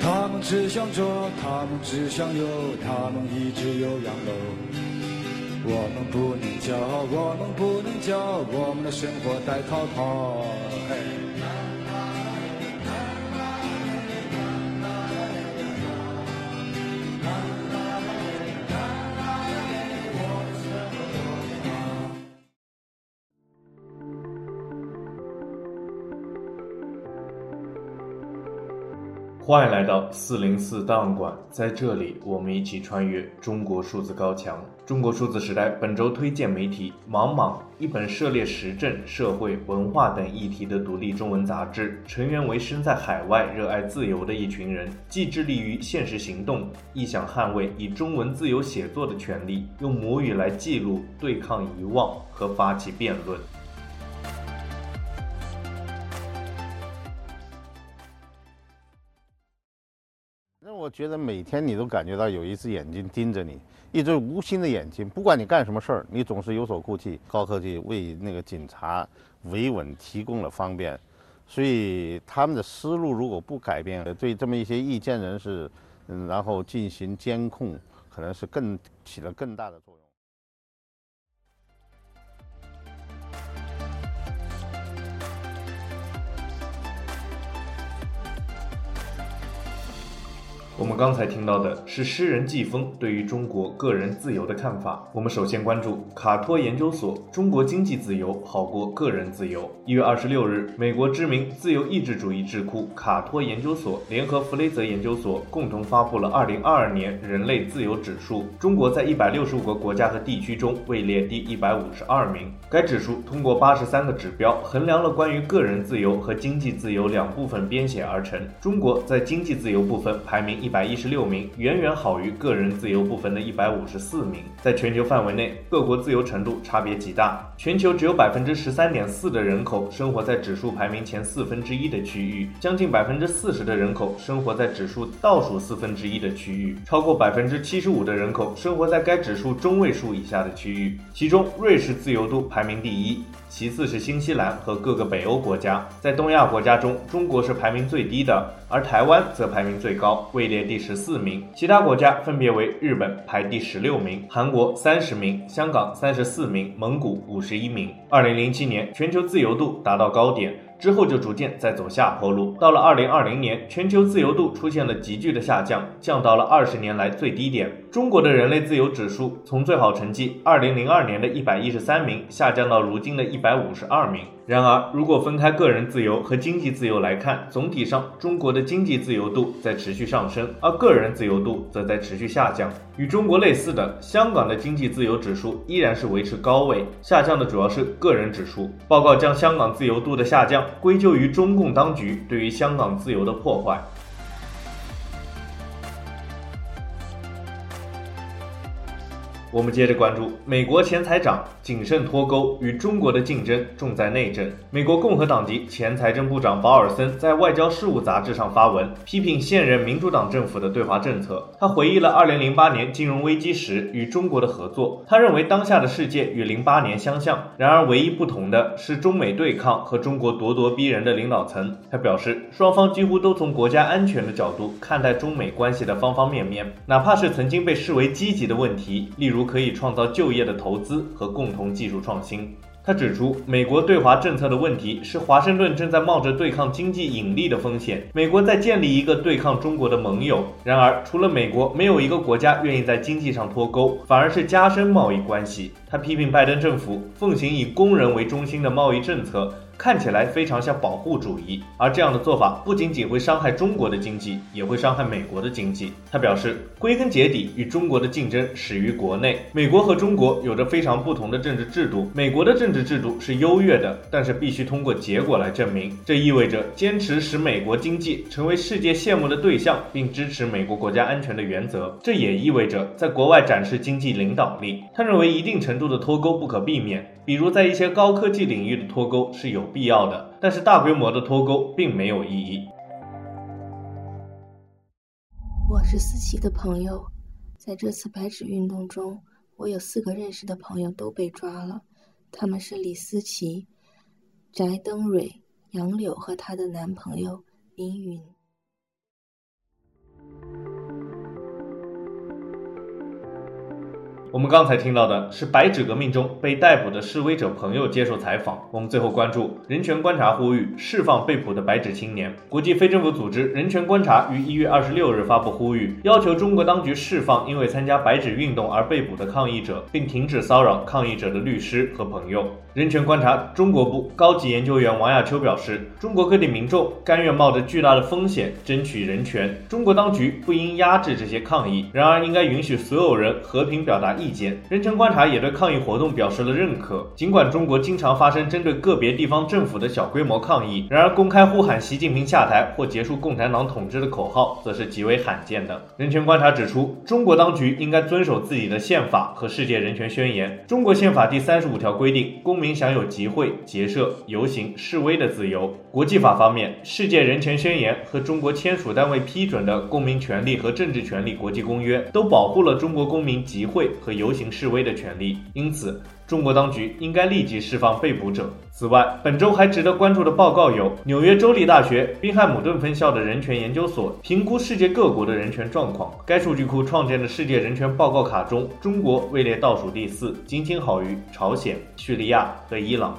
他们只想着，他们只想有，他们一直有洋楼。我们不能骄傲，我们不能骄傲，我们的生活太滔滔。欢迎来到四零四档案馆，在这里，我们一起穿越中国数字高墙。中国数字时代本周推荐媒体《莽莽》，一本涉猎时政、社会、文化等议题的独立中文杂志，成员为身在海外、热爱自由的一群人，既致力于现实行动，亦想捍卫以中文自由写作的权利，用母语来记录、对抗遗忘和发起辩论。觉得每天你都感觉到有一只眼睛盯着你，一只无形的眼睛，不管你干什么事儿，你总是有所顾忌。高科技为那个警察维稳提供了方便，所以他们的思路如果不改变，对这么一些意见人士，嗯，然后进行监控，可能是更起了更大的作用。我们刚才听到的是诗人季风对于中国个人自由的看法。我们首先关注卡托研究所：中国经济自由好过个人自由。一月二十六日，美国知名自由意志主义智库卡托研究所联合弗雷泽研究所共同发布了二零二二年人类自由指数。中国在一百六十五个国家和地区中位列第一百五十二名。该指数通过八十三个指标衡量了关于个人自由和经济自由两部分编写而成。中国在经济自由部分排名一。一百一十六名，远远好于个人自由部分的一百五十四名。在全球范围内，各国自由程度差别极大。全球只有百分之十三点四的人口生活在指数排名前四分之一的区域，将近百分之四十的人口生活在指数倒数四分之一的区域，超过百分之七十五的人口生活在该指数中位数以下的区域。其中，瑞士自由度排名第一，其次是新西兰和各个北欧国家。在东亚国家中，中国是排名最低的，而台湾则排名最高，位列第十四名，其他国家分别为日本排第十六名，韩国三十名，香港三十四名，蒙古五十一名。二零零七年，全球自由度达到高点。之后就逐渐在走下坡路，到了二零二零年，全球自由度出现了急剧的下降，降到了二十年来最低点。中国的人类自由指数从最好成绩二零零二年的一百一十三名下降到如今的一百五十二名。然而，如果分开个人自由和经济自由来看，总体上中国的经济自由度在持续上升，而个人自由度则在持续下降。与中国类似的，香港的经济自由指数依然是维持高位，下降的主要是个人指数。报告将香港自由度的下降归咎于中共当局对于香港自由的破坏。我们接着关注美国前财长谨慎脱钩，与中国的竞争重在内政。美国共和党籍前财政部长保尔森在《外交事务》杂志上发文，批评现任民主党政府的对华政策。他回忆了2008年金融危机时与中国的合作。他认为当下的世界与08年相像，然而唯一不同的是中美对抗和中国咄咄逼人的领导层。他表示，双方几乎都从国家安全的角度看待中美关系的方方面面，哪怕是曾经被视为积极的问题，例如可以创造就业的投资和共同技术创新。他指出，美国对华政策的问题是华盛顿正在冒着对抗经济引力的风险，美国在建立一个对抗中国的盟友。然而，除了美国，没有一个国家愿意在经济上脱钩，反而是加深贸易关系。他批评拜登政府奉行以工人为中心的贸易政策。看起来非常像保护主义，而这样的做法不仅仅会伤害中国的经济，也会伤害美国的经济。他表示，归根结底，与中国的竞争始于国内。美国和中国有着非常不同的政治制度，美国的政治制度是优越的，但是必须通过结果来证明。这意味着坚持使美国经济成为世界羡慕的对象，并支持美国国家安全的原则。这也意味着在国外展示经济领导力。他认为一定程度的脱钩不可避免，比如在一些高科技领域的脱钩是有必要的，但是大规模的脱钩并没有意义。我是思琪的朋友，在这次白纸运动中，我有四个认识的朋友都被抓了，他们是李思琪、翟登蕊、杨柳和她的男朋友林云。我们刚才听到的是白纸革命中被逮捕的示威者朋友接受采访。我们最后关注人权观察呼吁释放被捕的白纸青年。国际非政府组织人权观察于一月二十六日发布呼吁，要求中国当局释放因为参加白纸运动而被捕的抗议者，并停止骚扰抗议者的律师和朋友。人权观察中国部高级研究员王亚秋表示，中国各地民众甘愿冒着巨大的风险争取人权，中国当局不应压制这些抗议，然而应该允许所有人和平表达意见。人权观察也对抗议活动表示了认可，尽管中国经常发生针对个别地方政府的小规模抗议，然而公开呼喊习近平下台或结束共产党统治的口号则是极为罕见的。人权观察指出，中国当局应该遵守自己的宪法和世界人权宣言。中国宪法第三十五条规定，公民享有集会、结社、游行、示威的自由。国际法方面，世界人权宣言和中国签署单位批准的公民权利和政治权利国际公约都保护了中国公民集会和游行示威的权利。因此，中国当局应该立即释放被捕者。此外，本周还值得关注的报告有：纽约州立大学宾汉姆顿分校的人权研究所评估世界各国的人权状况。该数据库创建的世界人权报告卡中，中国位列倒数第四，仅仅好于朝鲜、叙利亚和伊朗。